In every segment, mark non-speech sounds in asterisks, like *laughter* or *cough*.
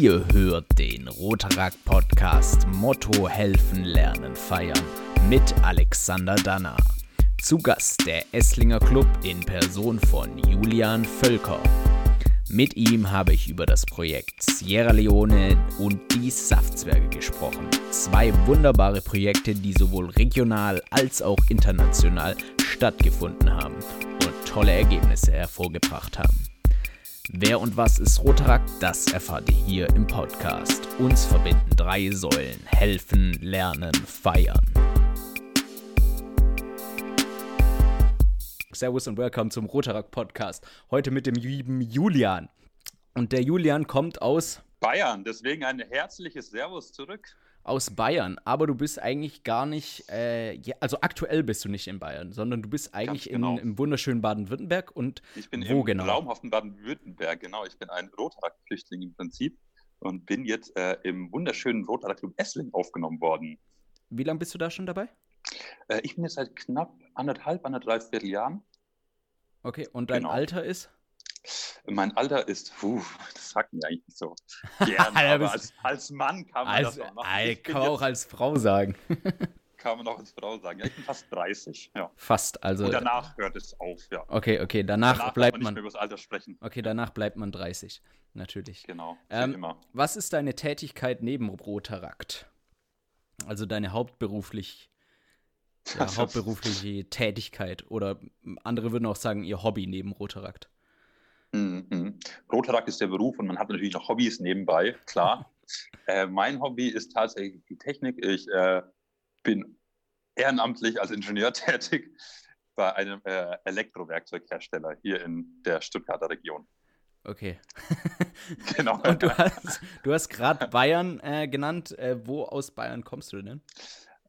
Ihr hört den Rotaract Podcast Motto Helfen, Lernen, Feiern mit Alexander Danner. Zu Gast der Esslinger Club in Person von Julian Völker. Mit ihm habe ich über das Projekt Sierra Leone und die Saftzwerge gesprochen. Zwei wunderbare Projekte, die sowohl regional als auch international stattgefunden haben und tolle Ergebnisse hervorgebracht haben. Wer und was ist Rotaract, das erfahrt ihr hier im Podcast. Uns verbinden drei Säulen: helfen, lernen, feiern. Servus und willkommen zum Rotaract Podcast. Heute mit dem lieben Julian. Und der Julian kommt aus Bayern, deswegen ein herzliches Servus zurück aus Bayern, aber du bist eigentlich gar nicht, äh, also aktuell bist du nicht in Bayern, sondern du bist eigentlich genau. in, im wunderschönen Baden-Württemberg und ich bin wo im genau? traumhaften Baden-Württemberg, genau. Ich bin ein Rotaract-Flüchtling im Prinzip und bin jetzt äh, im wunderschönen Rotaract-Club Essling aufgenommen worden. Wie lange bist du da schon dabei? Äh, ich bin jetzt seit knapp anderthalb, anderthalb Vierteljahren. Okay, und dein genau. Alter ist? Mein Alter ist, puh, das sagt mir eigentlich nicht so *laughs* gerne, aber als, als, Mann kann man als, das auch machen. kann man auch als Frau sagen. *laughs* kann man auch als Frau sagen. Ja, ich bin fast 30, ja. Fast, also. Und danach hört es auf, ja. Okay, okay, danach, danach bleibt man. Nicht mehr über das Alter sprechen. Okay, danach bleibt man 30, natürlich. Genau, ähm, immer. Was ist deine Tätigkeit neben Rotarakt? Also deine hauptberuflich ja, *laughs* hauptberufliche Tätigkeit oder andere würden auch sagen, ihr Hobby neben Rotarakt. Mhm. Rotaract ist der Beruf und man hat natürlich noch Hobbys nebenbei, klar. *laughs* äh, mein Hobby ist tatsächlich die Technik. Ich äh, bin ehrenamtlich als Ingenieur *laughs* tätig bei einem äh, Elektrowerkzeughersteller hier in der Stuttgarter Region. Okay. *laughs* genau. Und du hast, du hast gerade Bayern äh, genannt. Äh, wo aus Bayern kommst du denn?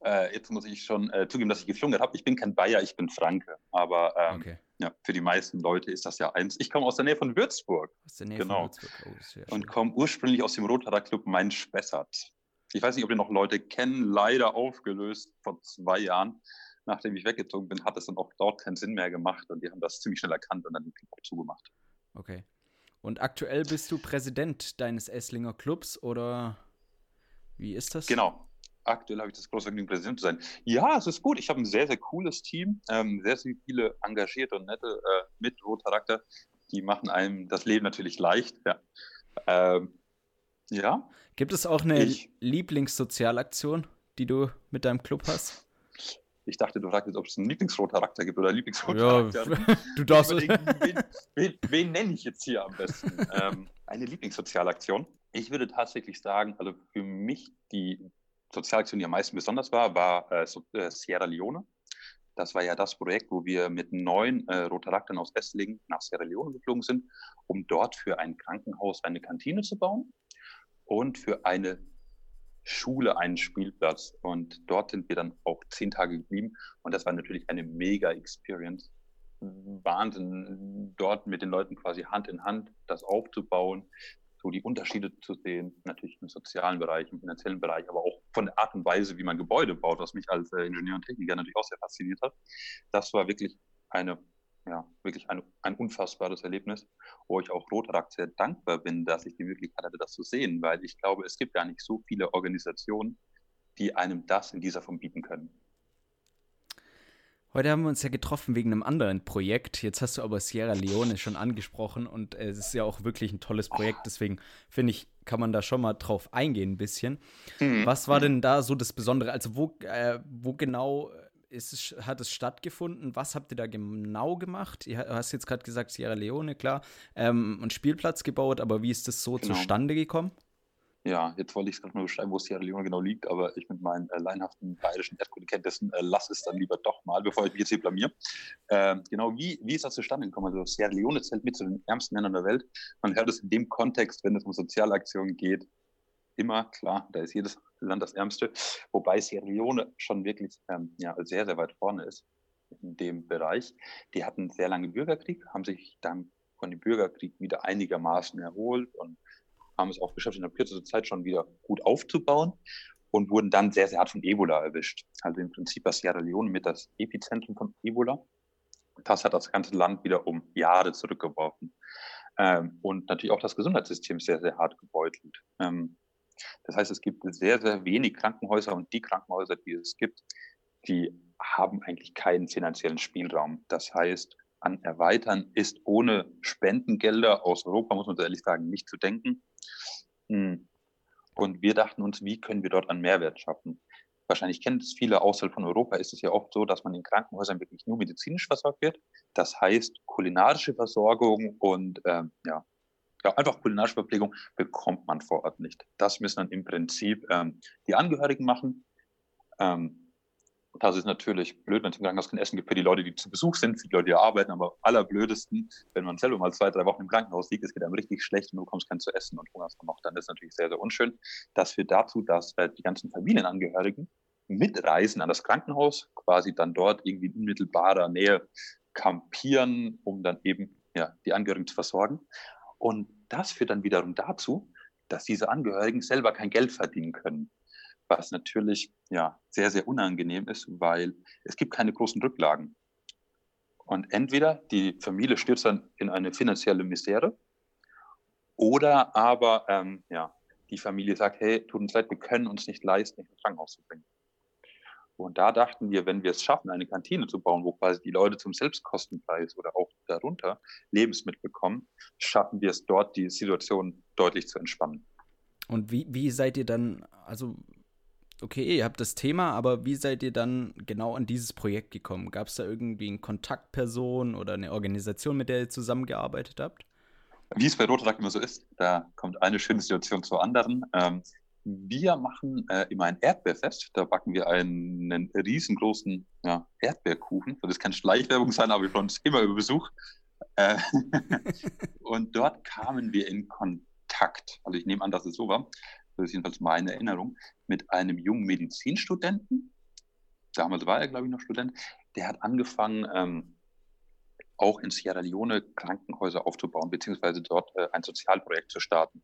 Äh, jetzt muss ich schon äh, zugeben, dass ich geflunkert habe. Ich bin kein Bayer, ich bin Franke. Aber ähm, okay. ja, für die meisten Leute ist das ja eins. Ich komme aus der Nähe von Würzburg. Aus der Nähe genau. von Würzburg. Oh, und komme ursprünglich aus dem Rotarer Club Main-Spessart. Ich weiß nicht, ob ihr noch Leute kennen, leider aufgelöst vor zwei Jahren. Nachdem ich weggezogen bin, hat es dann auch dort keinen Sinn mehr gemacht und die haben das ziemlich schnell erkannt und dann den Club auch zugemacht. Okay. Und aktuell bist du Präsident deines Esslinger Clubs oder wie ist das? Genau, aktuell habe ich das große Vergnügen, Präsident zu sein. Ja, es ist gut. Ich habe ein sehr, sehr cooles Team, ähm, sehr, sehr viele engagierte und nette äh, mit Charakter. Die machen einem das Leben natürlich leicht. Ja. Ähm, ja. Gibt es auch eine ich, Lieblingssozialaktion, die du mit deinem Club hast? Ich dachte, du fragst jetzt, ob es einen Lieblingsrotcharakter gibt oder Lieblingsrotcharakter. Ja, *laughs* du darfst. Wen, wen, wen, nenne ich jetzt hier am besten? ähm, eine Lieblingssozialaktion. Ich würde tatsächlich sagen, also für mich die Sozialaktion, die am meisten besonders war, war äh, äh, Sierra Leone. Das war ja das Projekt, wo wir mit neun äh, Rotaraktern aus Esslingen nach Sierra Leone geflogen sind, um dort für ein Krankenhaus eine Kantine zu bauen und für eine Schule einen Spielplatz. Und dort sind wir dann auch zehn Tage geblieben. Und das war natürlich eine mega Experience. Wahnsinn, dort mit den Leuten quasi Hand in Hand das aufzubauen, so die Unterschiede zu sehen, natürlich im sozialen Bereich, im finanziellen Bereich, aber auch von der Art und Weise, wie man Gebäude baut, was mich als äh, Ingenieur und Techniker natürlich auch sehr fasziniert hat. Das war wirklich eine, ja, wirklich eine, ein unfassbares Erlebnis, wo ich auch Rotaract sehr dankbar bin, dass ich die Möglichkeit hatte, das zu sehen, weil ich glaube, es gibt gar nicht so viele Organisationen, die einem das in dieser Form bieten können. Heute haben wir uns ja getroffen wegen einem anderen Projekt. Jetzt hast du aber Sierra Leone schon angesprochen und es ist ja auch wirklich ein tolles Projekt. Deswegen finde ich, kann man da schon mal drauf eingehen ein bisschen. Mhm. Was war denn da so das Besondere? Also wo, äh, wo genau ist hat es stattgefunden? Was habt ihr da genau gemacht? Du hast jetzt gerade gesagt Sierra Leone, klar, ähm, einen Spielplatz gebaut, aber wie ist das so genau. zustande gekommen? Ja, jetzt wollte ich es gerade mal beschreiben, wo Sierra Leone genau liegt, aber ich mit meinen äh, leinhaften bayerischen Erdkundekenntnissen äh, lass es dann lieber doch mal, bevor ich mich jetzt hier blamier. Äh, genau, wie, wie ist das zustande gekommen? Also Sierra Leone zählt mit zu den ärmsten Ländern der Welt. Man hört es in dem Kontext, wenn es um Sozialaktionen geht, immer, klar, da ist jedes Land das ärmste, wobei Sierra Leone schon wirklich ähm, ja, sehr, sehr weit vorne ist in dem Bereich. Die hatten einen sehr langen Bürgerkrieg, haben sich dann von dem Bürgerkrieg wieder einigermaßen erholt und haben es auch geschafft, in der kürzester Zeit schon wieder gut aufzubauen und wurden dann sehr, sehr hart von Ebola erwischt. Also im Prinzip war Sierra Leone mit das Epizentrum von Ebola. Das hat das ganze Land wieder um Jahre zurückgeworfen. Ähm, und natürlich auch das Gesundheitssystem sehr, sehr hart gebeutelt. Ähm, das heißt, es gibt sehr, sehr wenig Krankenhäuser und die Krankenhäuser, die es gibt, die haben eigentlich keinen finanziellen Spielraum. Das heißt, an Erweitern ist ohne Spendengelder aus Europa, muss man ehrlich sagen, nicht zu denken. Hm. Und wir dachten uns, wie können wir dort einen Mehrwert schaffen? Wahrscheinlich kennen es viele außerhalb von Europa, ist es ja oft so, dass man in Krankenhäusern wirklich nur medizinisch versorgt wird. Das heißt, kulinarische Versorgung und ähm, ja, ja, einfach kulinarische Verpflegung bekommt man vor Ort nicht. Das müssen dann im Prinzip ähm, die Angehörigen machen. Ähm, das ist natürlich blöd, wenn es im Krankenhaus kein Essen gibt für die Leute, die zu Besuch sind, für die Leute, die arbeiten, aber allerblödesten, wenn man selber mal zwei, drei Wochen im Krankenhaus liegt, es geht einem richtig schlecht und du bekommst kein zu essen und hungerst noch, dann ist natürlich sehr, sehr unschön. Das führt dazu, dass äh, die ganzen Familienangehörigen mitreisen an das Krankenhaus, quasi dann dort irgendwie in unmittelbarer Nähe kampieren, um dann eben ja, die Angehörigen zu versorgen. Und das führt dann wiederum dazu, dass diese Angehörigen selber kein Geld verdienen können was natürlich ja sehr, sehr unangenehm ist, weil es gibt keine großen Rücklagen. Und entweder die Familie stürzt dann in eine finanzielle Misere oder aber ähm, ja, die Familie sagt, hey, tut uns leid, wir können uns nicht leisten, ins Krankenhaus zu bringen. Und da dachten wir, wenn wir es schaffen, eine Kantine zu bauen, wo quasi die Leute zum Selbstkostenpreis oder auch darunter Lebensmittel bekommen, schaffen wir es dort, die Situation deutlich zu entspannen. Und wie, wie seid ihr dann, also okay, ihr habt das Thema, aber wie seid ihr dann genau an dieses Projekt gekommen? Gab es da irgendwie eine Kontaktperson oder eine Organisation, mit der ihr zusammengearbeitet habt? Wie es bei Rotaract immer so ist, da kommt eine schöne Situation zur anderen. Ähm, wir machen äh, immer ein Erdbeerfest. Da backen wir einen riesengroßen ja, Erdbeerkuchen. Das kann Schleichwerbung sein, aber wir freuen uns immer über Besuch. Äh, *laughs* und dort kamen wir in Kontakt. Also ich nehme an, dass es so war das ist jedenfalls meine Erinnerung, mit einem jungen Medizinstudenten. Damals war er, glaube ich, noch Student. Der hat angefangen, ähm, auch in Sierra Leone Krankenhäuser aufzubauen, beziehungsweise dort äh, ein Sozialprojekt zu starten.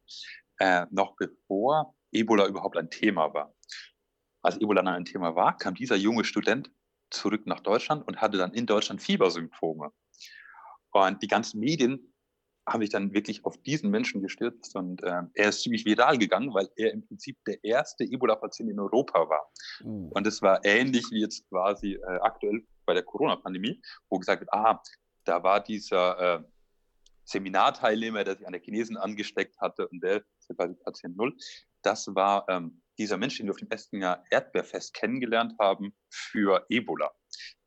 Äh, noch bevor Ebola überhaupt ein Thema war. Als Ebola dann ein Thema war, kam dieser junge Student zurück nach Deutschland und hatte dann in Deutschland Fiebersymptome. Und die ganzen Medien habe ich dann wirklich auf diesen Menschen gestürzt und äh, er ist ziemlich viral gegangen, weil er im Prinzip der erste Ebola-Patient in Europa war. Uh. Und es war ähnlich wie jetzt quasi äh, aktuell bei der Corona-Pandemie, wo gesagt wird, ah, da war dieser äh, Seminarteilnehmer, der sich an der Chinesen angesteckt hatte und der ist quasi Patient Null. Das war ähm, dieser Mensch, den wir auf dem Jahr Erdbeerfest kennengelernt haben für Ebola.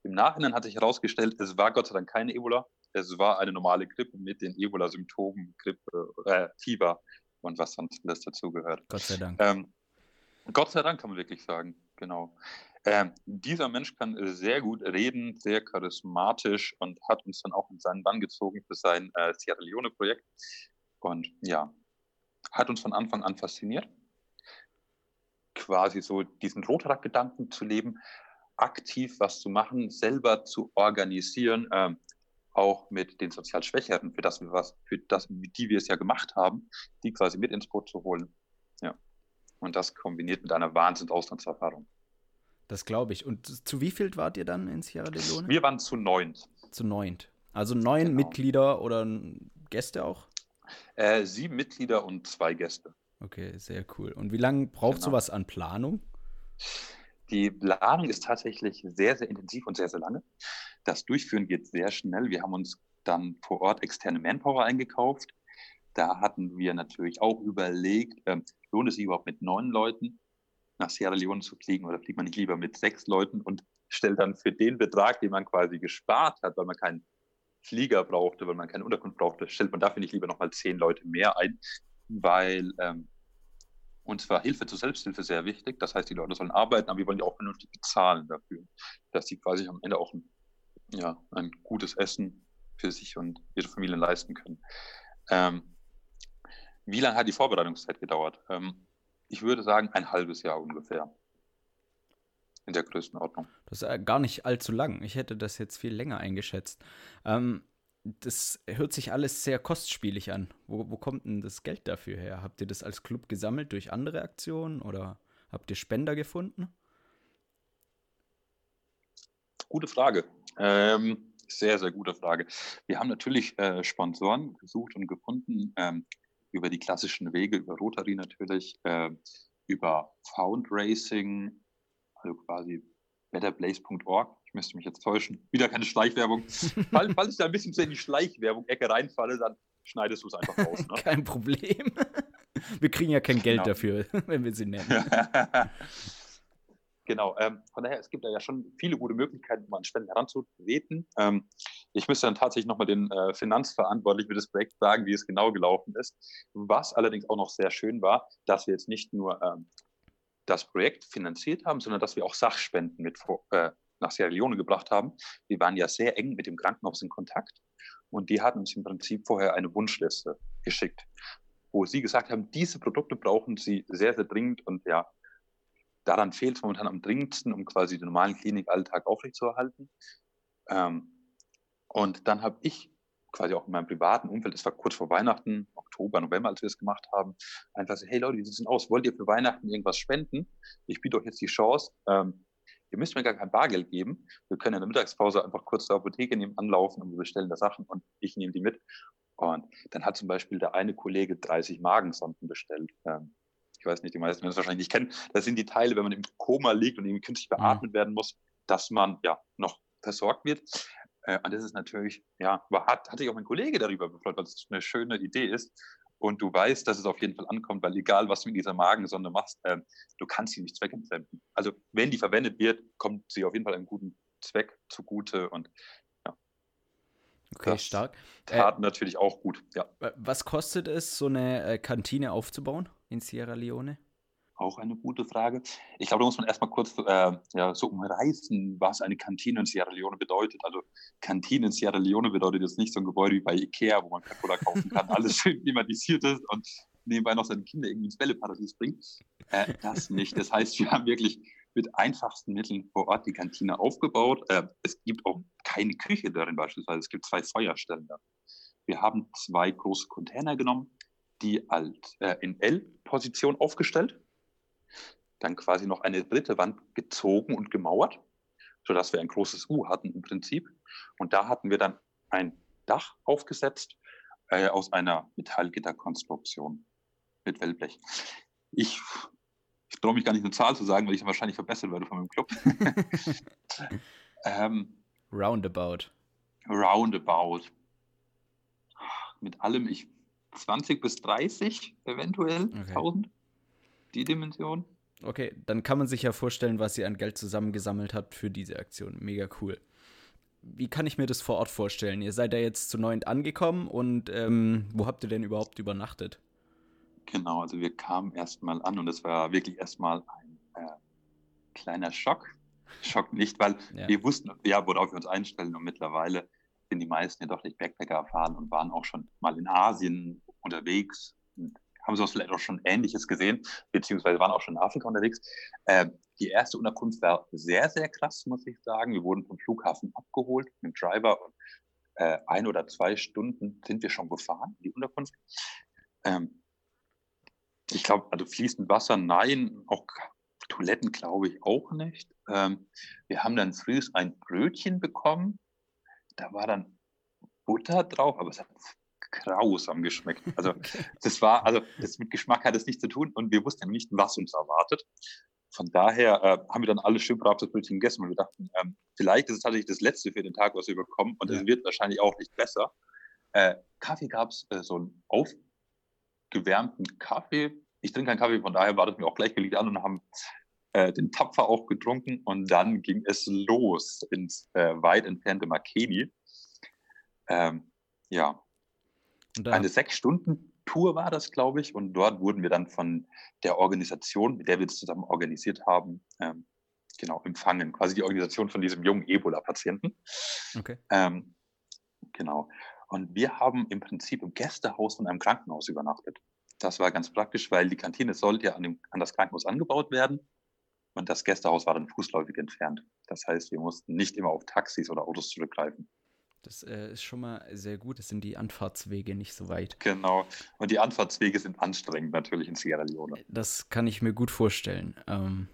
Im Nachhinein hat sich herausgestellt, es war Gott sei Dank keine Ebola, es war eine normale Grippe mit den Ebola-Symptomen, Grippe, äh, Fieber und was sonst alles dazugehört. Gott sei Dank. Ähm, Gott sei Dank kann man wirklich sagen, genau. Ähm, dieser Mensch kann sehr gut reden, sehr charismatisch und hat uns dann auch in seinen Bann gezogen für sein äh, Sierra Leone-Projekt. Und ja, hat uns von Anfang an fasziniert, quasi so diesen Rotrack-Gedanken zu leben, aktiv was zu machen, selber zu organisieren, ähm, auch mit den sozial Schwächeren, für das wir was, für das, die wir es ja gemacht haben, die quasi mit ins Boot zu holen. Ja. Und das kombiniert mit einer Wahnsinns-Auslandserfahrung. Das glaube ich. Und zu wie viel wart ihr dann in Sierra Leone? Wir waren zu neunt. Zu neunt. Also neun genau. Mitglieder oder Gäste auch? Äh, sieben Mitglieder und zwei Gäste. Okay, sehr cool. Und wie lange braucht genau. sowas an Planung? Die Planung ist tatsächlich sehr, sehr intensiv und sehr, sehr lange. Das Durchführen geht sehr schnell. Wir haben uns dann vor Ort externe Manpower eingekauft. Da hatten wir natürlich auch überlegt, ähm, lohnt es sich überhaupt mit neun Leuten nach Sierra Leone zu fliegen oder fliegt man nicht lieber mit sechs Leuten und stellt dann für den Betrag, den man quasi gespart hat, weil man keinen Flieger brauchte, weil man keine Unterkunft brauchte, stellt man dafür nicht lieber nochmal zehn Leute mehr ein, weil ähm, uns war Hilfe zur Selbsthilfe sehr wichtig. Das heißt, die Leute sollen arbeiten, aber wir wollen die auch vernünftig bezahlen dafür, dass sie quasi am Ende auch ein ja, ein gutes Essen für sich und ihre Familien leisten können. Ähm, wie lange hat die Vorbereitungszeit gedauert? Ähm, ich würde sagen, ein halbes Jahr ungefähr. In der Größenordnung. Das ist gar nicht allzu lang. Ich hätte das jetzt viel länger eingeschätzt. Ähm, das hört sich alles sehr kostspielig an. Wo, wo kommt denn das Geld dafür her? Habt ihr das als Club gesammelt durch andere Aktionen oder habt ihr Spender gefunden? Gute Frage. Ähm, sehr, sehr gute Frage. Wir haben natürlich äh, Sponsoren gesucht und gefunden, ähm, über die klassischen Wege, über Rotary natürlich, äh, über Foundraising, also quasi betterblaze.org. Ich müsste mich jetzt täuschen. Wieder keine Schleichwerbung. *laughs* falls, falls ich da ein bisschen in die Schleichwerbung-Ecke reinfalle, dann schneidest du es einfach raus. Ne? *laughs* Kein Problem. *laughs* Wir kriegen ja kein Geld genau. dafür, wenn wir sie nennen. Genau, ähm, von daher, es gibt da ja schon viele gute Möglichkeiten, um an Spenden heranzutreten. Ähm, ich müsste dann tatsächlich nochmal den äh, Finanzverantwortlichen für das Projekt sagen, wie es genau gelaufen ist. Was allerdings auch noch sehr schön war, dass wir jetzt nicht nur ähm, das Projekt finanziert haben, sondern dass wir auch Sachspenden mit äh, nach Sierra Leone gebracht haben. Wir waren ja sehr eng mit dem Krankenhaus in Kontakt und die hatten uns im Prinzip vorher eine Wunschliste geschickt, wo sie gesagt haben, diese Produkte brauchen sie sehr, sehr dringend und ja, daran fehlt es momentan am dringendsten, um quasi den normalen Klinikalltag aufrechtzuerhalten. Ähm, und dann habe ich quasi auch in meinem privaten Umfeld, das war kurz vor Weihnachten, Oktober, November, als wir es gemacht haben, einfach so, hey Leute, wie sieht es denn aus? Wollt ihr für Weihnachten irgendwas spenden? Ich biete euch jetzt die Chance, ähm, ihr müsst mir gar kein Bargeld geben. Wir können in der Mittagspause einfach kurz zur Apotheke nehmen, anlaufen und wir bestellen da Sachen und ich nehme die mit. Und dann hat zum Beispiel der eine Kollege 30 Magensonden bestellt. Ähm, ich weiß nicht, die meisten werden es wahrscheinlich nicht kennen, das sind die Teile, wenn man im Koma liegt und irgendwie künstlich beatmet mhm. werden muss, dass man ja noch versorgt wird. Äh, und das ist natürlich, ja, hat, hatte ich auch mein Kollege darüber befreut, weil es eine schöne Idee ist. Und du weißt, dass es auf jeden Fall ankommt, weil egal, was du mit dieser Magensonde machst, äh, du kannst sie nicht zweckentfremden. Also wenn die verwendet wird, kommt sie auf jeden Fall einem guten Zweck zugute und ja. Okay, das stark. Tat äh, natürlich auch gut, ja. Was kostet es, so eine äh, Kantine aufzubauen? in Sierra Leone? Auch eine gute Frage. Ich glaube, da muss man erstmal kurz äh, ja, so umreißen, was eine Kantine in Sierra Leone bedeutet. Also Kantine in Sierra Leone bedeutet jetzt nicht so ein Gebäude wie bei Ikea, wo man Coca-Cola kaufen kann, *laughs* alles schön klimatisiert ist und nebenbei noch seine Kinder irgendwie ins Bälleparadies bringt. Äh, das nicht. Das heißt, wir haben wirklich mit einfachsten Mitteln vor Ort die Kantine aufgebaut. Äh, es gibt auch keine Küche darin beispielsweise. Es gibt zwei Feuerstellen da. Wir haben zwei große Container genommen, die als äh, in L-Position aufgestellt, dann quasi noch eine dritte Wand gezogen und gemauert, sodass wir ein großes U hatten im Prinzip. Und da hatten wir dann ein Dach aufgesetzt äh, aus einer Metallgitterkonstruktion mit Wellblech. Ich, ich traue mich gar nicht eine Zahl zu sagen, weil ich dann wahrscheinlich verbessert werde von meinem Club. *laughs* ähm, roundabout. Roundabout. Mit allem, ich 20 bis 30 eventuell okay. 1000. Die Dimension. Okay, dann kann man sich ja vorstellen, was ihr an Geld zusammengesammelt habt für diese Aktion. Mega cool. Wie kann ich mir das vor Ort vorstellen? Ihr seid ja jetzt zu neunt angekommen und ähm, wo habt ihr denn überhaupt übernachtet? Genau, also wir kamen erstmal an und es war wirklich erstmal ein äh, kleiner Schock. Schock nicht, weil *laughs* ja. wir wussten, ja, worauf wir uns einstellen und mittlerweile sind die meisten ja doch nicht Backpacker erfahren und waren auch schon mal in Asien unterwegs und haben sowas vielleicht auch schon Ähnliches gesehen, beziehungsweise waren auch schon in Afrika unterwegs. Äh, die erste Unterkunft war sehr, sehr krass, muss ich sagen. Wir wurden vom Flughafen abgeholt mit dem Driver und äh, ein oder zwei Stunden sind wir schon gefahren, die Unterkunft. Ähm, ich glaube, also fließend Wasser, nein, auch Toiletten glaube ich auch nicht. Ähm, wir haben dann früh ein Brötchen bekommen. Da war dann Butter drauf, aber es hat grausam geschmeckt. *laughs* Also okay. das war, also das mit Geschmack hat es nichts zu tun und wir wussten nicht, was uns erwartet. Von daher äh, haben wir dann alle schön brav das Brötchen gegessen und wir dachten, ähm, vielleicht ist es tatsächlich das Letzte für den Tag, was wir bekommen und es ja. wird wahrscheinlich auch nicht besser. Äh, Kaffee gab es, äh, so einen aufgewärmten Kaffee. Ich trinke keinen Kaffee, von daher war das mir auch gleich gelegt an und haben äh, den Tapfer auch getrunken und dann ging es los ins äh, weit entfernte Makeni. Ähm, ja, eine sechs Stunden Tour war das, glaube ich. Und dort wurden wir dann von der Organisation, mit der wir das zusammen organisiert haben, ähm, genau empfangen. Quasi die Organisation von diesem jungen Ebola-Patienten. Okay. Ähm, genau. Und wir haben im Prinzip im Gästehaus von einem Krankenhaus übernachtet. Das war ganz praktisch, weil die Kantine sollte ja an, dem, an das Krankenhaus angebaut werden. Und das Gästehaus war dann fußläufig entfernt. Das heißt, wir mussten nicht immer auf Taxis oder Autos zurückgreifen. Das äh, ist schon mal sehr gut. Es sind die Anfahrtswege nicht so weit. Genau. Und die Anfahrtswege sind anstrengend natürlich in Sierra Leone. Das kann ich mir gut vorstellen. Ähm,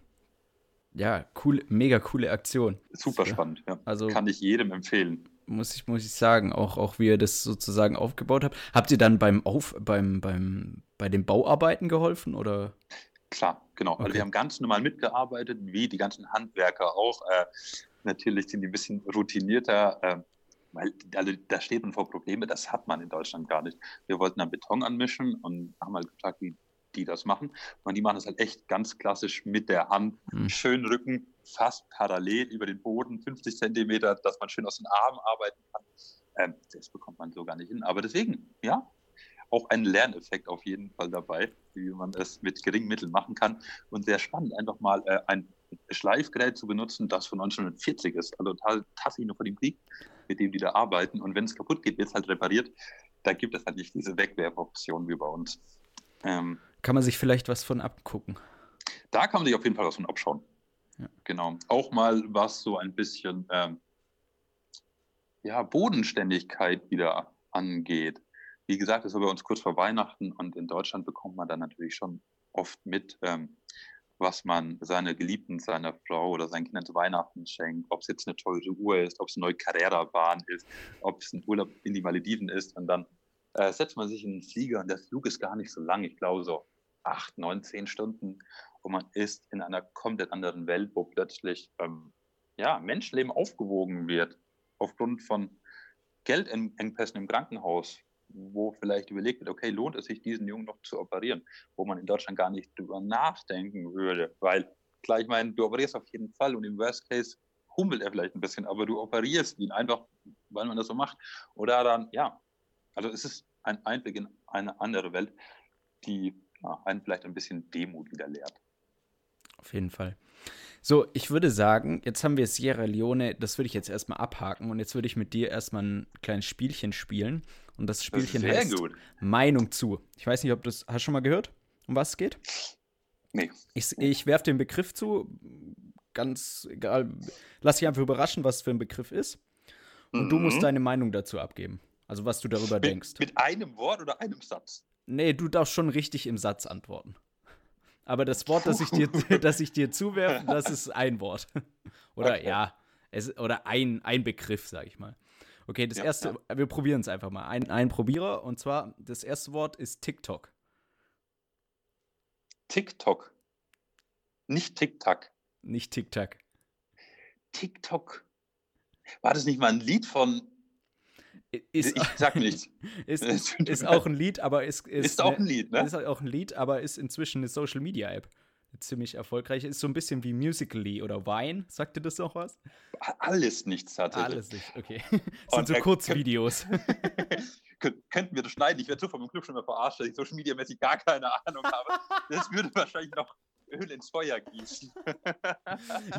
ja, cool, mega coole Aktion. Super spannend, ja. Also Kann ich jedem empfehlen. muss ich, muss ich sagen, auch, auch wie ihr das sozusagen aufgebaut habt. Habt ihr dann beim Auf, beim, beim, bei den Bauarbeiten geholfen oder? Klar, genau. Also Okay. wir haben ganz normal mitgearbeitet, wie die ganzen Handwerker auch. Äh, natürlich sind die ein bisschen routinierter, äh, weil also, da steht man vor Probleme, das hat man in Deutschland gar nicht. Wir wollten dann Beton anmischen und haben halt gefragt, wie die das machen. Und die machen das halt echt ganz klassisch mit der Hand, Hm. schön Rücken, fast parallel über den Boden, 50 Zentimeter, dass man schön aus den Armen arbeiten kann. Ähm, das bekommt man so gar nicht hin. Aber deswegen, ja, auch ein Lerneffekt auf jeden Fall dabei, wie man es mit geringen Mitteln machen kann. Und sehr spannend, einfach mal äh, ein Schleifgerät zu benutzen, das von 1940 ist. Also total tassig noch vor dem Krieg, mit dem die da arbeiten. Und wenn es kaputt geht, wird es halt repariert. Da gibt es halt nicht diese Wegwerfoption wie bei uns. Ähm, Kann man sich vielleicht was von abgucken? da kann man sich auf jeden Fall was von abschauen. Ja. Genau. Auch mal was so ein bisschen ähm, ja, Bodenständigkeit wieder angeht. Wie gesagt, das war bei uns kurz vor Weihnachten und in Deutschland bekommt man dann natürlich schon oft mit, ähm, was man seiner Geliebten, seiner Frau oder seinen Kindern zu Weihnachten schenkt. Ob es jetzt eine teure Uhr ist, ob es eine neue Carrera-Bahn ist, ob es ein Urlaub in die Malediven ist. Und dann äh, setzt man sich in einen Flieger und der Flug ist gar nicht so lang. Ich glaube so acht, neun, zehn Stunden. Und man ist in einer komplett anderen Welt, wo plötzlich ähm, ja, Menschenleben aufgewogen wird aufgrund von Geldengpässen im Krankenhaus, wo vielleicht überlegt wird, okay, lohnt es sich, diesen Jungen noch zu operieren, wo man in Deutschland gar nicht drüber nachdenken würde, weil klar, ich meine, du operierst auf jeden Fall und im Worst Case hummelt er vielleicht ein bisschen, aber du operierst ihn einfach, weil man das so macht. Oder dann, ja, also es ist ein Einblick in eine andere Welt, die ja, einen vielleicht ein bisschen Demut wieder lehrt. Auf jeden Fall. So, ich würde sagen, jetzt haben wir Sierra Leone, das würde ich jetzt erstmal abhaken und jetzt würde ich mit dir erstmal ein kleines Spielchen spielen. Und das Spielchen Sehr heißt gut. Meinung zu. Ich weiß nicht, ob du das hast du schon mal gehört, um was es geht? Nee. Ich, ich werfe den Begriff zu, ganz egal, lass dich einfach überraschen, was für ein Begriff ist. Und du musst Mhm. deine Meinung dazu abgeben. Also was du darüber denkst. Mit, mit einem Wort oder einem Satz? Nee, du darfst schon richtig im Satz antworten. Aber das Wort, das ich dir, *laughs* das ich dir zuwerfe, das ist ein Wort. *laughs* Oder Okay. ja, es, oder ein, ein Begriff, sag ich mal. Okay, das Ja, erste, wir probieren es einfach mal. Ein, ein Probierer und zwar, das erste Wort ist TikTok. TikTok. Nicht TikTok. Nicht TikTok. TikTok. War das nicht mal ein Lied von. Ist, ich sag nichts. *laughs* ist, *laughs* ist auch ein Lied, aber ist, ist, Ist auch ne- ein Lied, ne? Ist auch ein Lied, aber ist inzwischen eine Social Media App. Ziemlich erfolgreich. Ist so ein bisschen wie Musically oder Vine. Sagt dir das noch was? Alles nichts tatsächlich. Alles nicht, okay. *laughs* Das sind so Kurzvideos. Kön könnten wir das schneiden? Ich werde so vom Club schon mal verarscht, dass ich Social Media mäßig gar keine Ahnung habe. Das würde wahrscheinlich noch Öl ins Feuer gießen.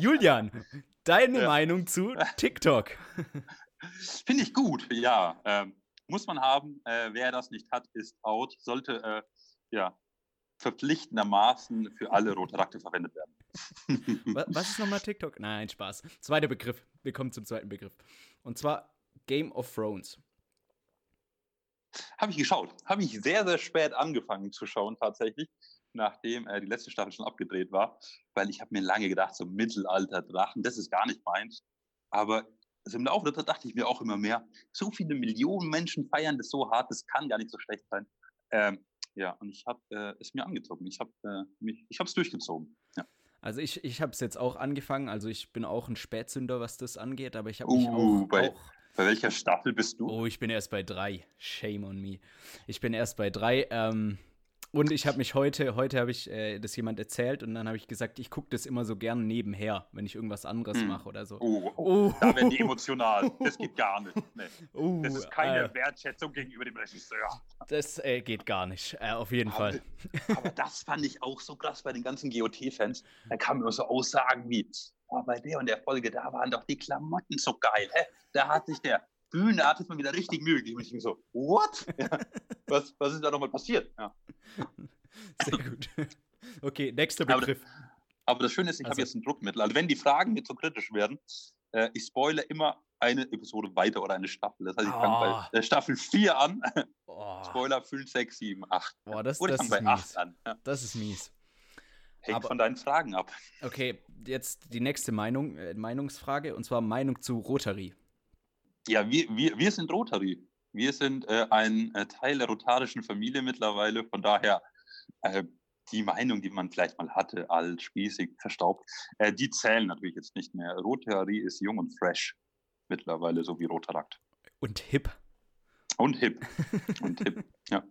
Julian, deine Ja. Meinung zu TikTok? *laughs* Finde ich gut, ja. Ähm, muss man haben. Äh, wer das nicht hat, ist out. Sollte äh, ja verpflichtendermaßen für alle Rotarakte verwendet werden. *laughs* Wa- Was ist nochmal TikTok? Nein, Spaß. Zweiter Begriff. Wir kommen zum zweiten Begriff. Und zwar Game of Thrones. Habe ich geschaut. Habe ich sehr, sehr spät angefangen zu schauen, tatsächlich, nachdem äh, die letzte Staffel schon abgedreht war, weil ich habe mir lange gedacht, so Mittelalter-Drachen, das ist gar nicht meins. Aber also im Laufe der Zeit dachte ich mir auch immer mehr, so viele Millionen Menschen feiern das so hart, das kann gar nicht so schlecht sein. Ähm, ja, und ich habe äh, es mir angezogen. Ich habe äh, mich, ich habe es durchgezogen. Ja. Also ich, ich habe es jetzt auch angefangen. Also ich bin auch ein Spätsünder, was das angeht, aber ich habe mich Uh, auch, bei- auch Bei welcher Staffel bist du? Oh, ich bin erst bei drei. Shame on me. Ich bin erst bei drei. Ähm, und ich habe mich heute, heute habe ich äh, das jemand erzählt und dann habe ich gesagt, ich gucke das immer so gern nebenher, wenn ich irgendwas anderes Hm. mache oder so. Oh, oh, Oh. da werden die emotional. Das geht gar nicht. Nee. Oh, Das ist keine äh, Wertschätzung gegenüber dem Regisseur. das äh, geht gar nicht. Äh, auf jeden Aber, Fall. aber das fand ich auch so krass bei den ganzen GOT-Fans. Da kamen immer so Aussagen wie, oh, bei der und der Folge, da waren doch die Klamotten so geil. Hä? Da hat sich der Bühnenartist mal wieder richtig Mühe gegeben. Und ich bin so, what? Ja. Was, was ist da nochmal passiert? Ja. *laughs* Sehr gut. Okay, nächster Aber- Begriff. Aber das Schöne ist, ich Also- habe jetzt ein Druckmittel. Also wenn die Fragen mir zu kritisch werden, äh, ich spoilere immer eine Episode weiter oder eine Staffel. Das heißt, ich fange Ah. bei äh, Staffel 4 an. Oh, Spoiler 5, 6, 7, 8. boah, das, Oder ich fange ist bei mies. 8 an. Ja. Das ist mies. Hängt Aber- von deinen Fragen ab. Okay, jetzt die nächste Meinung, äh, Meinungsfrage, und zwar Meinung zu Rotary. Ja, wir, wir, wir sind Rotary. Wir sind äh, ein äh, Teil der rotarischen Familie mittlerweile. Von daher äh, die Meinung, die man vielleicht mal hatte, alt, spießig, verstaubt, äh, die zählen natürlich jetzt nicht mehr. Rotary ist jung und fresh mittlerweile, so wie Rotarakt. Und hip. Und hip. Und hip. *laughs* Ja.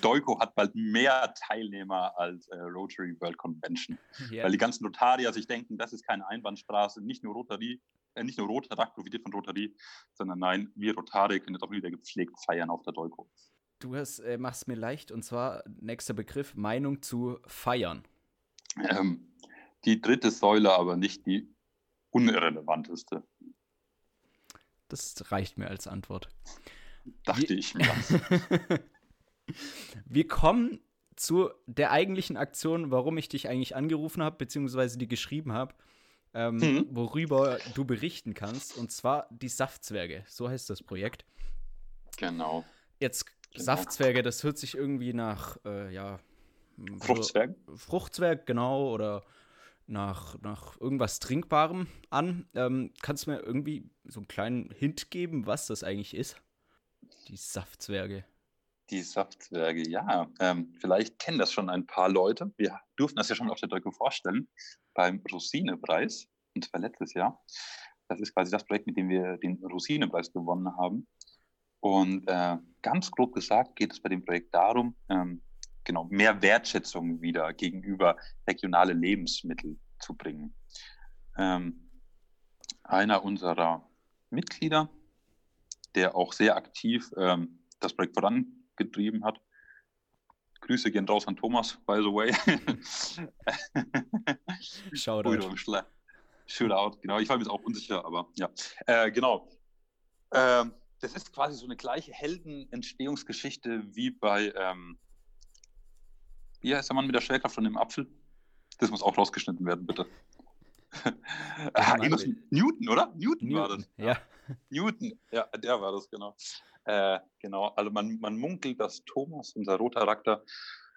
Deuco hat bald mehr Teilnehmer als äh, Rotary World Convention. Ja. Weil die ganzen Rotarier sich denken, das ist keine Einbahnstraße, nicht nur Rotary, äh, nicht nur Rotarakt profitiert von Rotary, sondern nein, wir Rotarier können jetzt auch wieder gepflegt feiern auf der Deuco. Du hast, äh, machst mir leicht, und zwar nächster Begriff, Meinung zu feiern. Ähm, die dritte Säule, aber nicht die unirrelevanteste, Das reicht mir als Antwort. dachte ich mir. *laughs* Wir kommen zu der eigentlichen Aktion, warum ich dich eigentlich angerufen habe, beziehungsweise die geschrieben habe, ähm, Mhm. worüber du berichten kannst, und zwar die Saftzwerge. So heißt das Projekt. Genau. Jetzt Genau. Saftzwerge, das hört sich irgendwie nach, äh, ja, Fruchtzwerg? Fruchtzwerg, genau, oder nach, nach irgendwas Trinkbarem an. Ähm, kannst du mir irgendwie so einen kleinen Hint geben, was das eigentlich ist? Die Saftzwerge. Die Saftzwerge, ja. Ähm, vielleicht kennen das schon ein paar Leute. Wir durften das ja schon auf der Deuco vorstellen beim Rosinepreis, und zwar letztes Jahr. Das ist quasi das Projekt, mit dem wir den Rosinepreis gewonnen haben. Und äh, ganz grob gesagt geht es bei dem Projekt darum, ähm, genau, mehr Wertschätzung wieder gegenüber regionale Lebensmittel zu bringen. Ähm, einer unserer Mitglieder, der auch sehr aktiv ähm, das Projekt vorangetrieben hat. Grüße gehen raus an Thomas, by the way. *laughs* Shoutout. Shootout, genau. Ich war mir jetzt auch unsicher, aber ja. Äh, genau. Ähm, das ist quasi so eine gleiche Heldenentstehungsgeschichte wie bei, ähm, wie heißt der Mann mit der Schwerkraft von dem Apfel? Das muss auch rausgeschnitten werden, bitte. *laughs* ah, Newton, oder? Newton, war Newton, das. ja. Newton, ja, der war das, genau. Äh, genau, also man, man munkelt, dass Thomas, unser roter Charakter,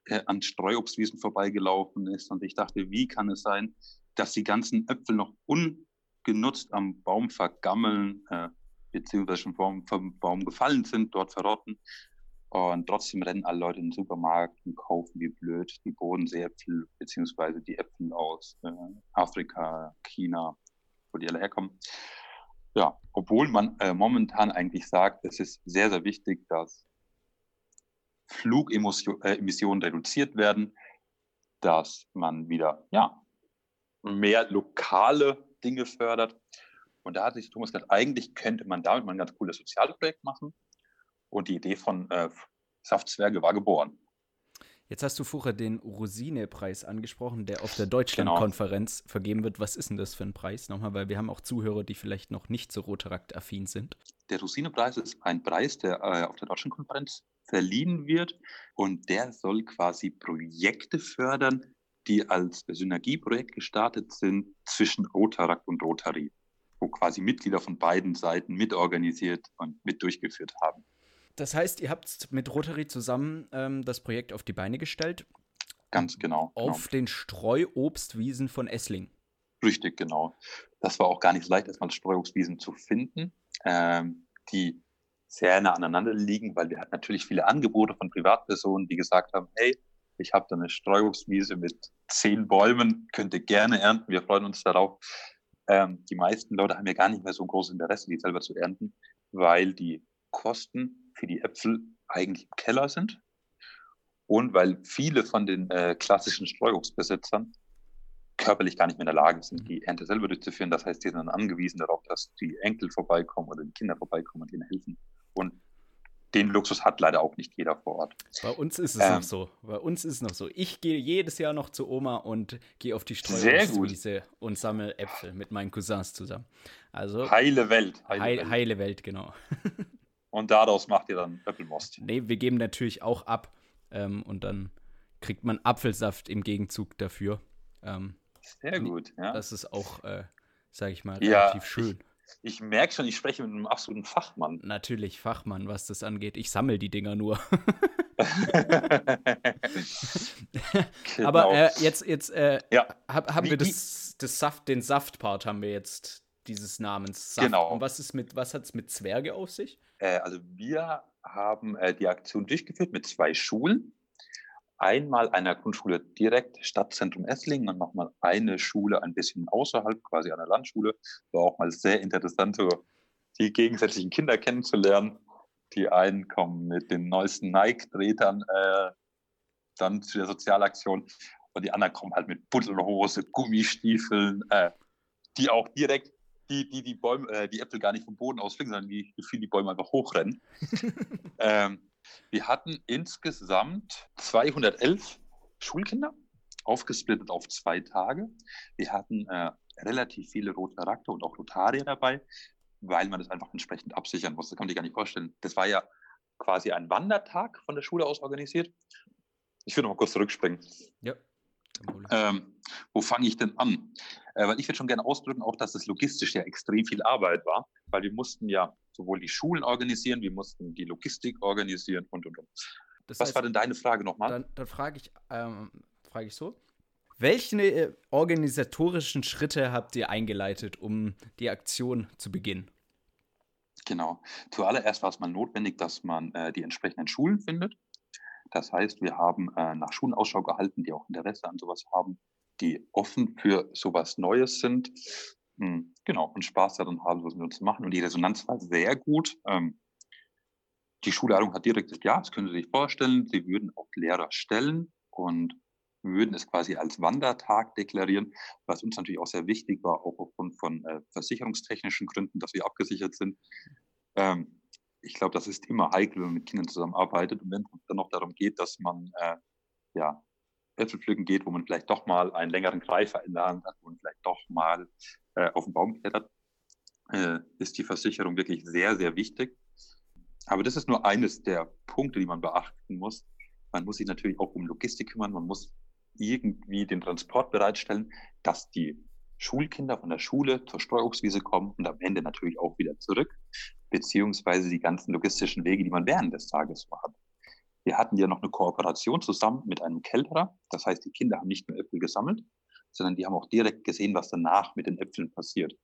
äh, an Streuobstwiesen vorbeigelaufen ist. Und ich dachte, wie kann es sein, dass die ganzen Äpfel noch ungenutzt am Baum vergammeln, äh, beziehungsweise schon vom, vom Baum gefallen sind, dort verrotten. Und trotzdem rennen alle Leute in den Supermarkt und kaufen wie blöd die Bodenseeäpfel, beziehungsweise die Äpfel aus äh, Afrika, China, wo die alle herkommen. Ja, obwohl man äh, momentan eigentlich sagt, es ist sehr, sehr wichtig, dass Flugemissionen äh, reduziert werden, dass man wieder ja, mehr lokale Dinge fördert. Und da hat sich Thomas gesagt, eigentlich könnte man damit mal ein ganz cooles Sozialprojekt machen. Und die Idee von äh, Saftzwerge war geboren. Jetzt hast du vorher den Rosine-Preis angesprochen, der auf der Deutschland-Konferenz vergeben wird. Was ist denn das für ein Preis nochmal? Weil wir haben auch Zuhörer, die vielleicht noch nicht so Rotarakt-affin sind. Der Rosinepreis ist ein Preis, der äh, auf der Deutschlandkonferenz verliehen wird und der soll quasi Projekte fördern, die als Synergieprojekt gestartet sind zwischen Rotarakt und Rotary, wo quasi Mitglieder von beiden Seiten mitorganisiert und mit durchgeführt haben. Das heißt, ihr habt mit Rotary zusammen ähm, das Projekt auf die Beine gestellt, Ganz genau. auf den Streuobstwiesen von Essling. genau. Richtig, genau. Das war auch gar nicht so leicht, erstmal Streuobstwiesen zu finden, ähm, die sehr nah aneinander liegen, weil wir hatten natürlich viele Angebote von Privatpersonen, die gesagt haben, hey, ich habe da eine Streuobstwiese mit zehn Bäumen, könnt ihr gerne ernten, wir freuen uns darauf. Ähm, die meisten Leute haben ja gar nicht mehr so ein großes Interesse, die selber zu ernten, weil die Kosten für die Äpfel eigentlich im Keller sind und weil viele von den äh, klassischen Streuobstbesitzern körperlich gar nicht mehr in der Lage sind, die Ernte selber durchzuführen. Das heißt, die sind dann angewiesen darauf, dass die Enkel vorbeikommen oder die Kinder vorbeikommen und ihnen helfen. Und den Luxus hat leider auch nicht jeder vor Ort. Bei uns ist es Ähm. noch so. Bei uns ist es noch so. Ich gehe jedes Jahr noch zu Oma und gehe auf die. Streuobstwiese und sammle Äpfel mit meinen Cousins zusammen. Also Heile Welt. Heile heile, Welt. heile Welt, genau. *laughs* Und daraus macht ihr dann Äpfelmost. Nee, wir geben natürlich auch ab ähm, und dann kriegt man Apfelsaft im Gegenzug dafür. Ähm, Sehr gut. Ja. das ist auch, äh, sage ich mal, Ja, relativ schön. Ich merke schon, ich spreche mit einem absoluten Fachmann. Natürlich Fachmann, was das angeht. Ich sammle die Dinger nur. *laughs* genau. Aber äh, jetzt, jetzt äh, ja. hab, haben wie, wir das, das Saft, den Saftpart haben wir jetzt dieses Namens Saft. Genau. Und was ist mit, was hat es mit Zwerge auf sich? Äh, also wir haben äh, die Aktion durchgeführt mit zwei Schulen. Einmal einer Grundschule direkt Stadtzentrum Esslingen und nochmal eine Schule ein bisschen außerhalb, quasi einer Landschule. War auch mal sehr interessant, so die gegensätzlichen Kinder kennenzulernen. Die einen kommen mit den neuesten Nike-Tretern äh, dann zu der Sozialaktion und die anderen kommen halt mit Buddelhose, Gummistiefeln, äh, die auch direkt die, die, die, Bäume, äh, die Äpfel gar nicht vom Boden aus fliegen, sondern die gefühlt die Bäume einfach hochrennen. *laughs* ähm, wir hatten insgesamt 211 Schulkinder, aufgesplittet auf zwei Tage. Wir hatten äh, relativ viele Rotarakte und auch Rotarier dabei, weil man das einfach entsprechend absichern muss. Das kann man sich gar nicht vorstellen. Das war ja quasi ein Wandertag von der Schule aus organisiert. Ich würde noch mal kurz zurückspringen. Ja. Ähm, wo fange ich denn an? Äh, weil ich würde schon gerne ausdrücken, auch dass es logistisch ja extrem viel Arbeit war, weil wir mussten ja sowohl die Schulen organisieren, wir mussten die Logistik organisieren und und und. Das Was heißt, war denn deine Frage nochmal? Dann, dann frage ich, ähm, frage ich so. Welche äh, organisatorischen Schritte habt ihr eingeleitet, um die Aktion zu beginnen? Genau. Zuallererst war es mal notwendig, dass man äh, die entsprechenden Schulen findet. Das heißt, wir haben äh, nach Schulen Ausschau gehalten, die auch Interesse an sowas haben, die offen für sowas Neues sind. Hm, genau, und Spaß daran haben, was mit uns zu machen. Und die Resonanz war sehr gut. Ähm, die Schulleitung hat direkt gesagt, ja, das können Sie sich vorstellen. Sie würden auch Lehrer stellen und würden es quasi als Wandertag deklarieren, was uns natürlich auch sehr wichtig war, auch aufgrund von äh, versicherungstechnischen Gründen, dass wir abgesichert sind. Ähm, ich glaube, das ist immer heikel, wenn man mit Kindern zusammenarbeitet. Und wenn es dann noch darum geht, dass man äh, ja, Äpfel pflücken geht, wo man vielleicht doch mal einen längeren Greifer in der Hand hat und vielleicht doch mal äh, auf den Baum klettert, äh, ist die Versicherung wirklich sehr, sehr wichtig. Aber das ist nur eines der Punkte, die man beachten muss. Man muss sich natürlich auch um Logistik kümmern. Man muss irgendwie den Transport bereitstellen, dass die Schulkinder von der Schule zur Streuobstwiese kommen und am Ende natürlich auch wieder zurück, beziehungsweise die ganzen logistischen Wege, die man während des Tages so hat. Wir hatten ja noch eine Kooperation zusammen mit einem Kälterer. Das heißt, die Kinder haben nicht nur Äpfel gesammelt, sondern die haben auch direkt gesehen, was danach mit den Äpfeln passiert.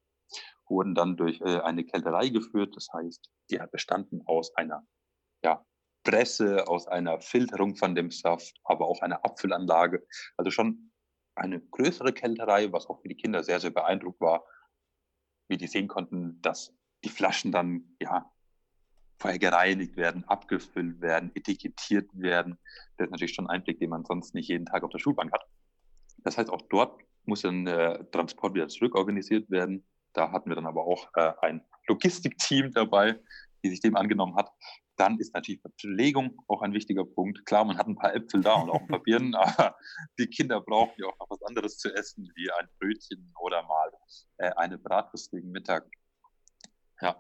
Wurden dann durch äh, eine Kälterei geführt. Das heißt, die hat bestanden aus einer ja, Presse, aus einer Filterung von dem Saft, aber auch einer Apfelanlage. Also schon eine größere Kälterei, was auch für die Kinder sehr, sehr beeindruckt war, wie die sehen konnten, dass die Flaschen dann ja vorher gereinigt werden, abgefüllt werden, etikettiert werden. Das ist natürlich schon ein Einblick, den man sonst nicht jeden Tag auf der Schulbank hat. Das heißt, auch dort muss ein äh, Transport wieder zurück organisiert werden. Da hatten wir dann aber auch äh, ein Logistikteam dabei, die sich dem angenommen hat. Dann ist natürlich Verpflegung auch ein wichtiger Punkt. Klar, man hat ein paar Äpfel da und auch ein paar Birnen, *laughs* aber die Kinder brauchen ja auch noch was anderes zu essen, wie ein Brötchen oder mal äh, eine Bratwurst gegen Mittag. Ja,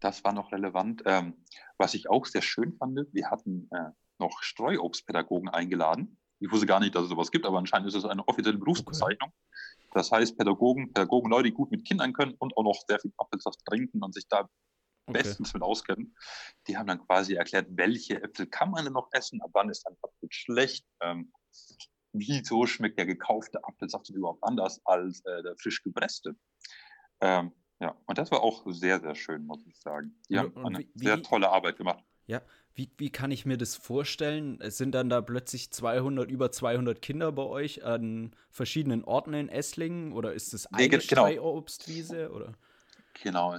das war noch relevant. Ähm, was ich auch sehr schön fand, wir hatten äh, noch Streuobstpädagogen eingeladen. Ich wusste gar nicht, dass es sowas gibt, aber anscheinend ist es eine offizielle Berufsbezeichnung. Okay. Das heißt, Pädagogen, Pädagogen, Leute, die gut mit Kindern können und auch noch sehr viel Apfelsaft trinken und sich da okay. bestens mit auskennen. Die haben dann quasi erklärt, welche Äpfel kann man denn noch essen, ab wann ist ein Apfel schlecht. Ähm, wieso schmeckt der gekaufte Apfelsaft überhaupt anders als äh, der frisch gepresste? Ähm, ja, und das war auch sehr, sehr schön, muss ich sagen. Die haben eine wie, sehr tolle Arbeit gemacht. Ja, wie, wie kann ich mir das vorstellen? Es sind dann da plötzlich 200, über 200 Kinder bei euch an verschiedenen Orten in Esslingen? Oder ist das eine nee, genau. Streuobstwiese? Oder? Genau,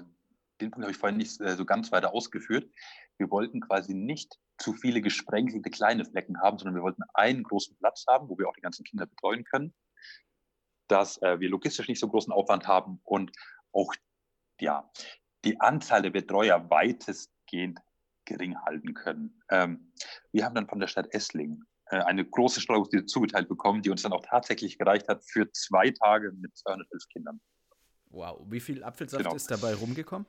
den Punkt habe ich vorhin nicht äh, so ganz weiter ausgeführt. Wir wollten quasi nicht zu viele gesprenkelte kleine Flecken haben, sondern wir wollten einen großen Platz haben, wo wir auch die ganzen Kinder betreuen können, dass äh, wir logistisch nicht so großen Aufwand haben und auch ja, die Anzahl der Betreuer weitestgehend gering halten können. Ähm, wir haben dann von der Stadt Esslingen äh, eine große Steuerung zugeteilt bekommen, die uns dann auch tatsächlich gereicht hat für zwei Tage mit 211 Kindern. Wow, wie viel Apfelsaft genau. ist dabei rumgekommen?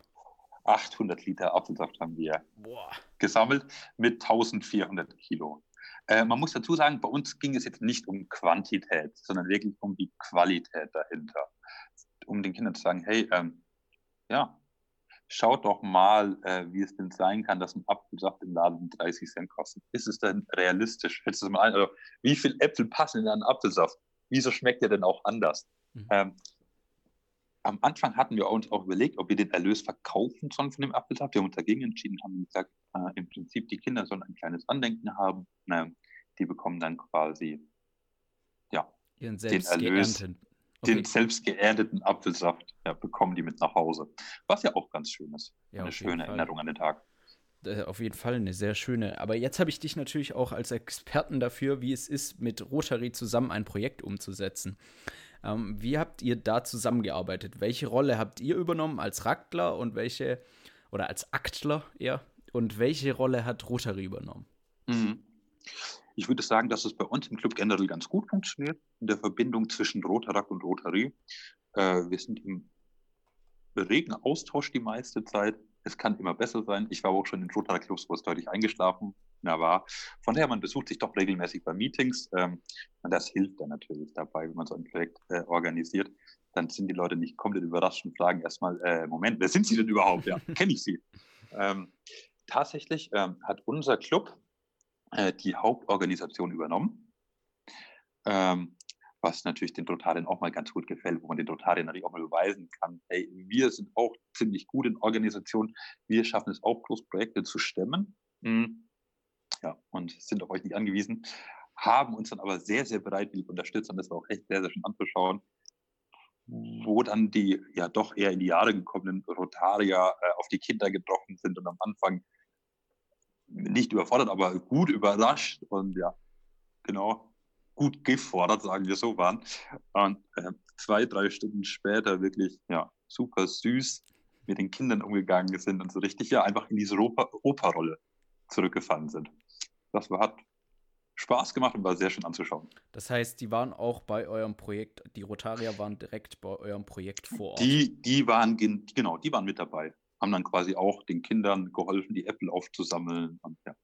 800 Liter Apfelsaft haben wir Boah. gesammelt mit 1400 Kilo. Äh, man muss dazu sagen, bei uns ging es jetzt nicht um Quantität, sondern wirklich um die Qualität dahinter. Um den Kindern zu sagen, hey, ähm, ja, schaut doch mal, äh, wie es denn sein kann, dass ein Apfelsaft im Laden 30 Cent kostet. Ist es denn realistisch? Schätzt es mal ein, also, wie viele Äpfel passen in einen Apfelsaft? Wieso schmeckt der denn auch anders? Mhm. Ähm, am Anfang hatten wir uns auch überlegt, ob wir den Erlös verkaufen sollen von dem Apfelsaft. Wir haben uns dagegen entschieden, haben gesagt, äh, im Prinzip die Kinder sollen ein kleines Andenken haben. Äh, die bekommen dann quasi ja, Ihren den Erlös, okay. den selbst geerdeten Apfelsaft, ja, bekommen die mit nach Hause. Was ja auch ganz schön ist. Ja, eine schöne Erinnerung an den Tag. Auf jeden Fall eine sehr schöne. Aber jetzt habe ich dich natürlich auch als Experten dafür, wie es ist, mit Rotary zusammen ein Projekt umzusetzen. Ähm, wie habt ihr da zusammengearbeitet? Welche Rolle habt ihr übernommen als Raktler und welche, oder als Aktler eher, und welche Rolle hat Rotary übernommen? Mhm. Ich würde sagen, dass es bei uns im Club generell ganz gut funktioniert, in der Verbindung zwischen Rotaract und Rotary. Äh, wir sind im regen Austausch die meiste Zeit. Es kann immer besser sein. Ich war auch schon in Rotary-Clubs, wo es deutlich eingeschlafen war. Von daher, man besucht sich doch regelmäßig bei Meetings. Ähm, und das hilft dann natürlich dabei, wenn man so ein Projekt äh, organisiert. Dann sind die Leute nicht komplett überrascht und fragen erstmal, äh, Moment, wer sind Sie denn überhaupt? Ja, kenne ich Sie. *laughs* Ähm, tatsächlich ähm, hat unser Club äh, die Hauptorganisation übernommen. Ähm, was natürlich den Rotariern auch mal ganz gut gefällt, wo man den Rotariern natürlich auch mal beweisen kann, hey, wir sind auch ziemlich gut in Organisation, wir schaffen es auch bloß Projekte zu stemmen. Mhm. Ja, und sind auf euch nicht angewiesen, haben uns dann aber sehr, sehr bereitwillig unterstützt und das war auch echt sehr, sehr schön anzuschauen, wo dann die ja doch eher in die Jahre gekommenen Rotarier äh, auf die Kinder getroffen sind und am Anfang nicht überfordert, aber gut überrascht und ja, genau, gut gefordert, sagen wir so waren. Und äh, zwei, drei Stunden später wirklich, ja, super süß mit den Kindern umgegangen sind und so richtig, ja, einfach in diese Operrolle zurückgefallen sind. Das war, hat Spaß gemacht und war sehr schön anzuschauen. Das heißt, die waren auch bei eurem Projekt, die Rotarier waren direkt bei eurem Projekt vor Ort. Die, die waren, genau, die waren mit dabei. Haben dann quasi auch den Kindern geholfen, die Äpfel aufzusammeln und ja,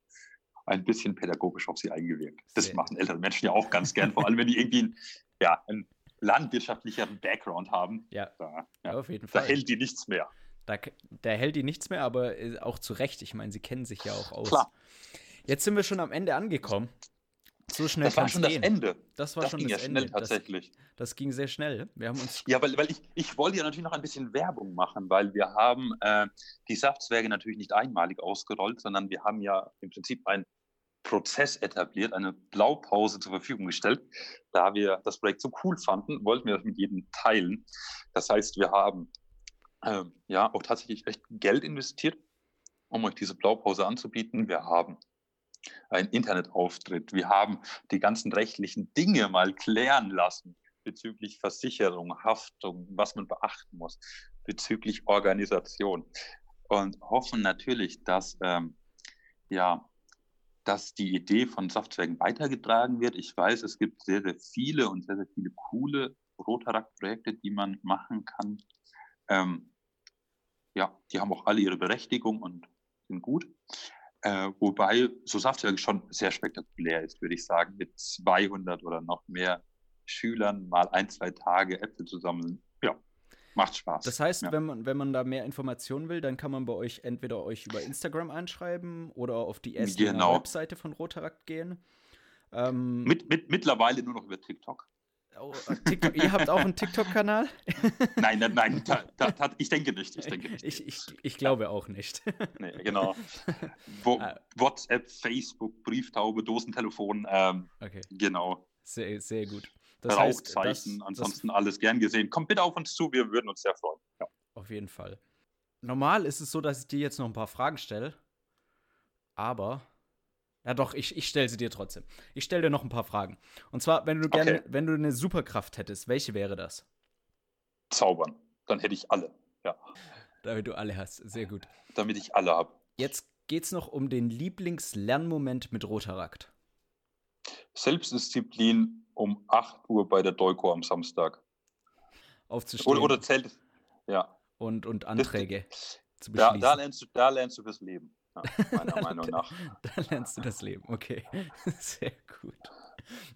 ein bisschen pädagogisch auf sie eingewirkt. Das Sehr. machen ältere Menschen ja auch ganz gern, *laughs* vor allem wenn die irgendwie einen, ja, einen landwirtschaftlicheren Background haben. Ja, da, ja, auf jeden Fall. Da hält die nichts mehr. Da, da hält die nichts mehr, aber äh, auch zu Recht. Ich meine, sie kennen sich ja auch aus. Klar. Jetzt sind wir schon am Ende angekommen. So schnell das war schon gehen. das Ende. Das war das schon ging das ja Ende. schnell tatsächlich. Das, das, ging sehr schnell. Wir haben uns ja, weil, weil ich, ich wollte ja natürlich noch ein bisschen Werbung machen, weil wir haben äh, die Saftzwerge natürlich nicht einmalig ausgerollt, sondern wir haben ja im Prinzip einen Prozess etabliert, eine Blaupause zur Verfügung gestellt. Da wir das Projekt so cool fanden, wollten wir das mit jedem teilen. Das heißt, wir haben äh, ja auch tatsächlich echt Geld investiert, um euch diese Blaupause anzubieten. Wir haben ein Internetauftritt. Wir haben die ganzen rechtlichen Dinge mal klären lassen bezüglich Versicherung, Haftung, was man beachten muss, bezüglich Organisation und hoffen natürlich, dass ähm, ja, dass die Idee von Saftzwergen weitergetragen wird. Ich weiß, es gibt sehr, sehr viele und sehr, sehr viele coole Rotaract-Projekte, die man machen kann. Ähm, ja, die haben auch alle ihre Berechtigung und sind gut. Äh, wobei so Saftwerk schon sehr spektakulär ist, würde ich sagen, mit 200 oder noch mehr Schülern mal ein, zwei Tage Äpfel zu sammeln. Ja, macht Spaß. Das heißt, ja. wenn, man, wenn man da mehr Informationen will, dann kann man bei euch entweder euch über Instagram anschreiben oder auf die erste genau. Webseite von Rotarakt gehen. Ähm, mit, mit, mittlerweile nur noch über TikTok. Oh, TikTok, ihr habt auch einen TikTok-Kanal? *laughs* nein, nein, nein, ta, ta, ta, ich denke nicht. Ich, denke nicht. ich, ich, ich glaube auch nicht. *laughs* nee, genau. Wo, ah. WhatsApp, Facebook, Brieftaube, Dosentelefon. Ähm, okay. Genau. Sehr, sehr gut. Das Rauchzeichen, das, ansonsten das, alles gern gesehen. Kommt bitte auf uns zu, wir würden uns sehr freuen. Ja. Auf jeden Fall. Normal ist es so, dass ich dir jetzt noch ein paar Fragen stelle. Aber ja, doch, ich, ich stelle sie dir trotzdem. Ich stelle dir noch ein paar Fragen. Und zwar, wenn du gerne, okay. wenn du eine Superkraft hättest, welche wäre das? Zaubern. Dann hätte ich alle, ja. Damit du alle hast, sehr gut. Damit ich alle habe. Jetzt geht's noch um den Lieblingslernmoment mit Rotarakt. Selbstdisziplin um 8 Uhr bei der Dolko am Samstag. Aufzustehen. Oder, oder zählt, ja. Und, und Anträge das, zu beschließen. Da, da, lernst du, da lernst du fürs Leben. Meiner *laughs* Meinung nach. Da lernst du das Leben, okay. *laughs* Sehr gut.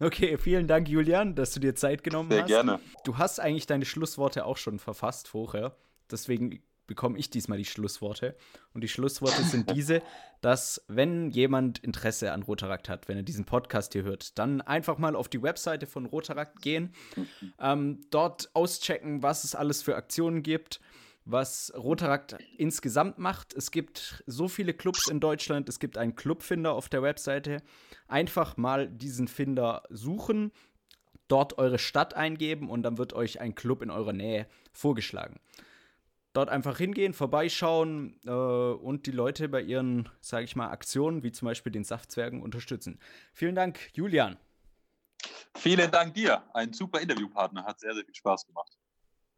Okay, vielen Dank, Julian, dass du dir Zeit genommen Sehr hast. Sehr gerne. Du hast eigentlich deine Schlussworte auch schon verfasst vorher. Deswegen bekomme ich diesmal die Schlussworte. Und die Schlussworte sind *laughs* diese, dass wenn jemand Interesse an Rotarakt hat, wenn er diesen Podcast hier hört, dann einfach mal auf die Webseite von Rotarakt gehen, ähm, dort auschecken, was es alles für Aktionen gibt, was Rotarakt insgesamt macht. Es gibt so viele Clubs in Deutschland, es gibt einen Clubfinder auf der Webseite. Einfach mal diesen Finder suchen, dort eure Stadt eingeben und dann wird euch ein Club in eurer Nähe vorgeschlagen dort einfach hingehen, vorbeischauen äh, und die Leute bei ihren, sage ich mal, Aktionen, wie zum Beispiel den Saftzwergen, unterstützen. Vielen Dank, Julian. Vielen Dank dir. Ein super Interviewpartner. Hat sehr, sehr viel Spaß gemacht.